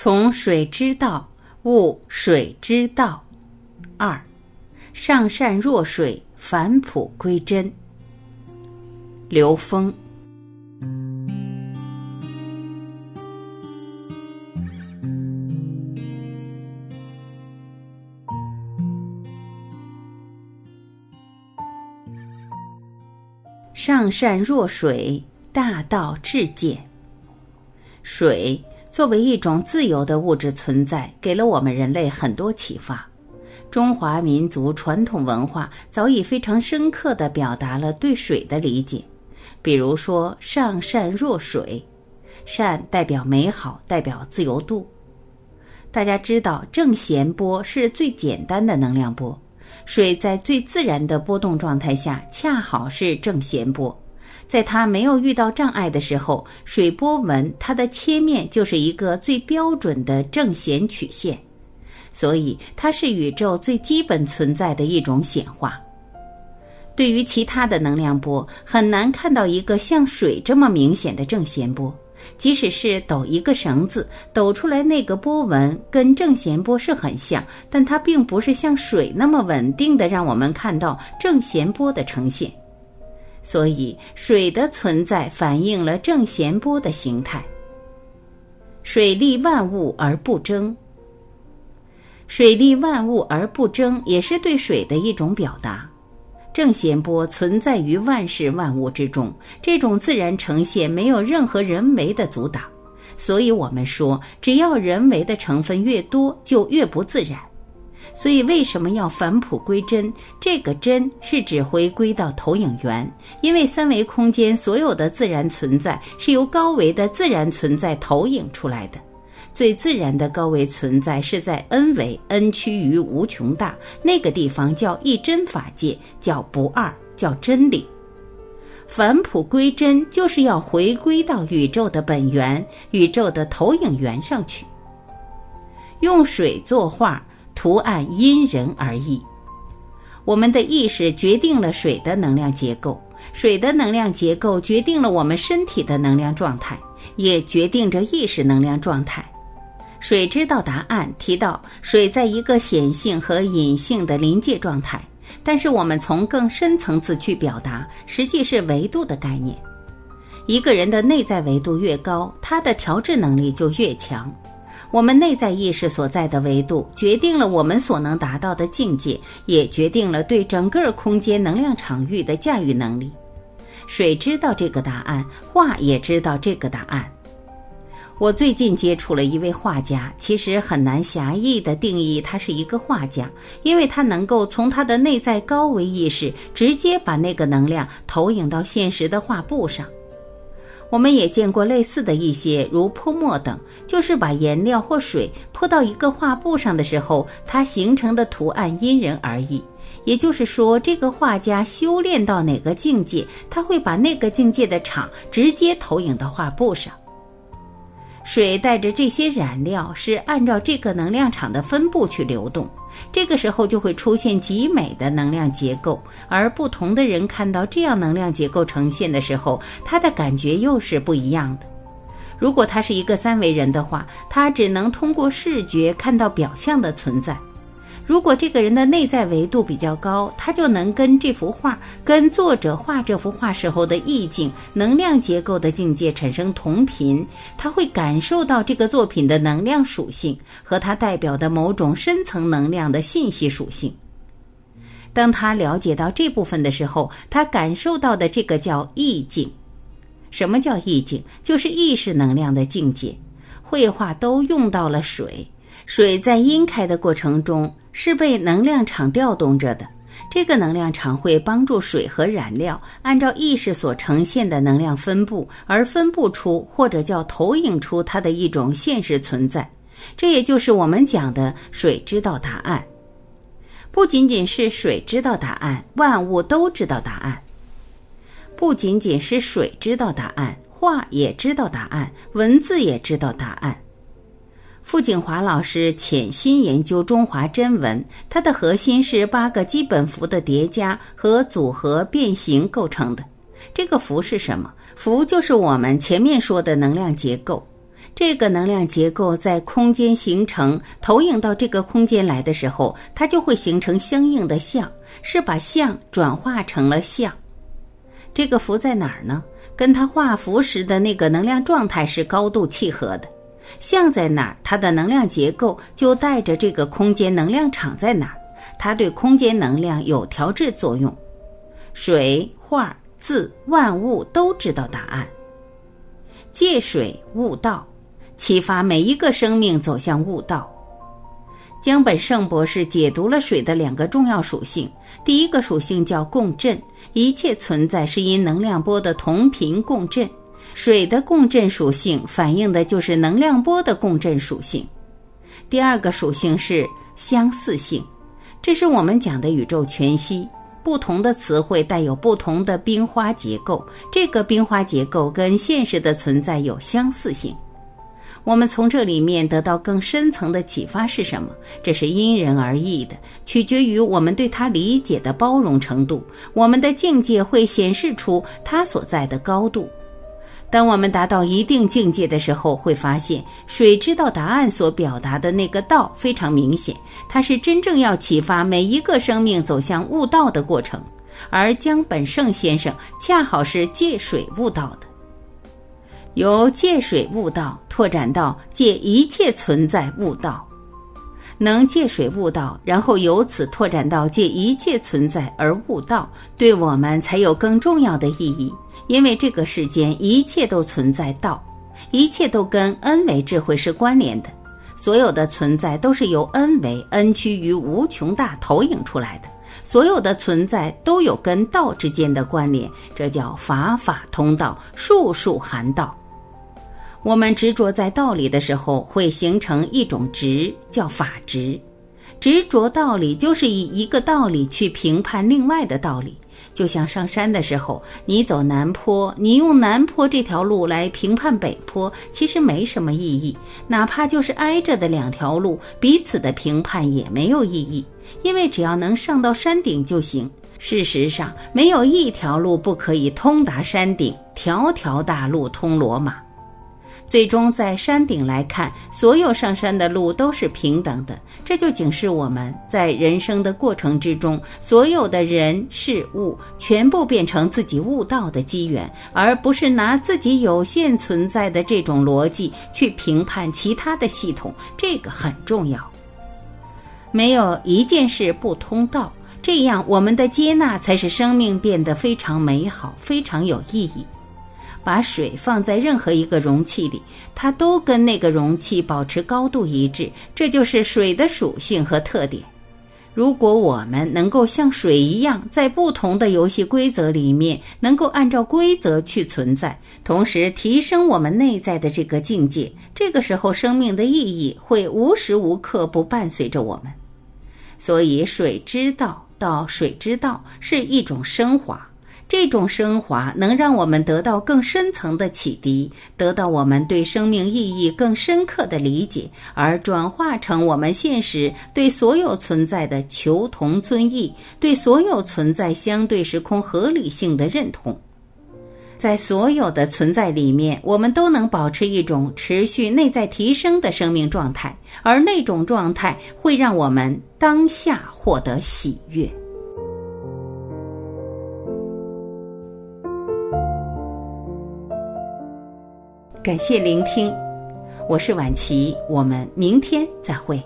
从水之道悟水之道。二，上善若水，返璞归真。刘峰。上善若水，大道至简。水。作为一种自由的物质存在，给了我们人类很多启发。中华民族传统文化早已非常深刻地表达了对水的理解。比如说“上善若水”，善代表美好，代表自由度。大家知道，正弦波是最简单的能量波，水在最自然的波动状态下，恰好是正弦波。在它没有遇到障碍的时候，水波纹它的切面就是一个最标准的正弦曲线，所以它是宇宙最基本存在的一种显化。对于其他的能量波，很难看到一个像水这么明显的正弦波。即使是抖一个绳子，抖出来那个波纹跟正弦波是很像，但它并不是像水那么稳定的让我们看到正弦波的呈现。所以，水的存在反映了正弦波的形态。水利万物而不争，水利万物而不争，也是对水的一种表达。正弦波存在于万事万物之中，这种自然呈现没有任何人为的阻挡。所以我们说，只要人为的成分越多，就越不自然。所以，为什么要返璞归真？这个“真”是指回归到投影源，因为三维空间所有的自然存在是由高维的自然存在投影出来的。最自然的高维存在是在 n 维，n 趋于无穷大那个地方，叫一真法界，叫不二，叫真理。返璞归真，就是要回归到宇宙的本源、宇宙的投影源上去。用水作画。图案因人而异，我们的意识决定了水的能量结构，水的能量结构决定了我们身体的能量状态，也决定着意识能量状态。水知道答案提到，水在一个显性和隐性的临界状态，但是我们从更深层次去表达，实际是维度的概念。一个人的内在维度越高，他的调制能力就越强。我们内在意识所在的维度，决定了我们所能达到的境界，也决定了对整个空间能量场域的驾驭能力。水知道这个答案，画也知道这个答案。我最近接触了一位画家，其实很难狭义的定义他是一个画家，因为他能够从他的内在高维意识直接把那个能量投影到现实的画布上。我们也见过类似的一些，如泼墨等，就是把颜料或水泼到一个画布上的时候，它形成的图案因人而异。也就是说，这个画家修炼到哪个境界，他会把那个境界的场直接投影到画布上。水带着这些染料，是按照这个能量场的分布去流动。这个时候就会出现极美的能量结构，而不同的人看到这样能量结构呈现的时候，他的感觉又是不一样的。如果他是一个三维人的话，他只能通过视觉看到表象的存在。如果这个人的内在维度比较高，他就能跟这幅画、跟作者画这幅画时候的意境、能量结构的境界产生同频，他会感受到这个作品的能量属性和它代表的某种深层能量的信息属性。当他了解到这部分的时候，他感受到的这个叫意境。什么叫意境？就是意识能量的境界。绘画都用到了水。水在阴开的过程中是被能量场调动着的，这个能量场会帮助水和染料按照意识所呈现的能量分布而分布出或者叫投影出它的一种现实存在。这也就是我们讲的水知道答案。不仅仅是水知道答案，万物都知道答案。不仅仅是水知道答案，画也知道答案，文字也知道答案。傅景华老师潜心研究中华真文，它的核心是八个基本符的叠加和组合变形构成的。这个符是什么？符就是我们前面说的能量结构。这个能量结构在空间形成，投影到这个空间来的时候，它就会形成相应的像，是把像转化成了像。这个符在哪儿呢？跟它画符时的那个能量状态是高度契合的。像在哪儿，它的能量结构就带着这个空间能量场在哪儿，它对空间能量有调制作用。水、画、字、万物都知道答案。借水悟道。启发每一个生命走向悟道。江本胜博士解读了水的两个重要属性。第一个属性叫共振，一切存在是因能量波的同频共振。水的共振属性反映的就是能量波的共振属性。第二个属性是相似性，这是我们讲的宇宙全息。不同的词汇带有不同的冰花结构，这个冰花结构跟现实的存在有相似性。我们从这里面得到更深层的启发是什么？这是因人而异的，取决于我们对它理解的包容程度。我们的境界会显示出它所在的高度。当我们达到一定境界的时候，会发现水知道答案所表达的那个道非常明显，它是真正要启发每一个生命走向悟道的过程。而江本胜先生恰好是借水悟道的。由借水悟道拓展到借一切存在悟道，能借水悟道，然后由此拓展到借一切存在而悟道，对我们才有更重要的意义。因为这个世间一切都存在道，一切都跟 n 维智慧是关联的，所有的存在都是由 n 维 n 趋于无穷大投影出来的，所有的存在都有跟道之间的关联，这叫法法通道，术术含道。我们执着在道理的时候，会形成一种执，叫法执。执着道理，就是以一个道理去评判另外的道理。就像上山的时候，你走南坡，你用南坡这条路来评判北坡，其实没什么意义。哪怕就是挨着的两条路，彼此的评判也没有意义，因为只要能上到山顶就行。事实上，没有一条路不可以通达山顶，条条大路通罗马。最终在山顶来看，所有上山的路都是平等的，这就警示我们在人生的过程之中，所有的人事物全部变成自己悟道的机缘，而不是拿自己有限存在的这种逻辑去评判其他的系统，这个很重要。没有一件事不通道，这样我们的接纳才使生命变得非常美好，非常有意义。把水放在任何一个容器里，它都跟那个容器保持高度一致，这就是水的属性和特点。如果我们能够像水一样，在不同的游戏规则里面，能够按照规则去存在，同时提升我们内在的这个境界，这个时候生命的意义会无时无刻不伴随着我们。所以，水之道到水之道是一种升华。这种升华能让我们得到更深层的启迪，得到我们对生命意义更深刻的理解，而转化成我们现实对所有存在的求同尊异，对所有存在相对时空合理性的认同。在所有的存在里面，我们都能保持一种持续内在提升的生命状态，而那种状态会让我们当下获得喜悦。感谢聆听，我是晚琪，我们明天再会。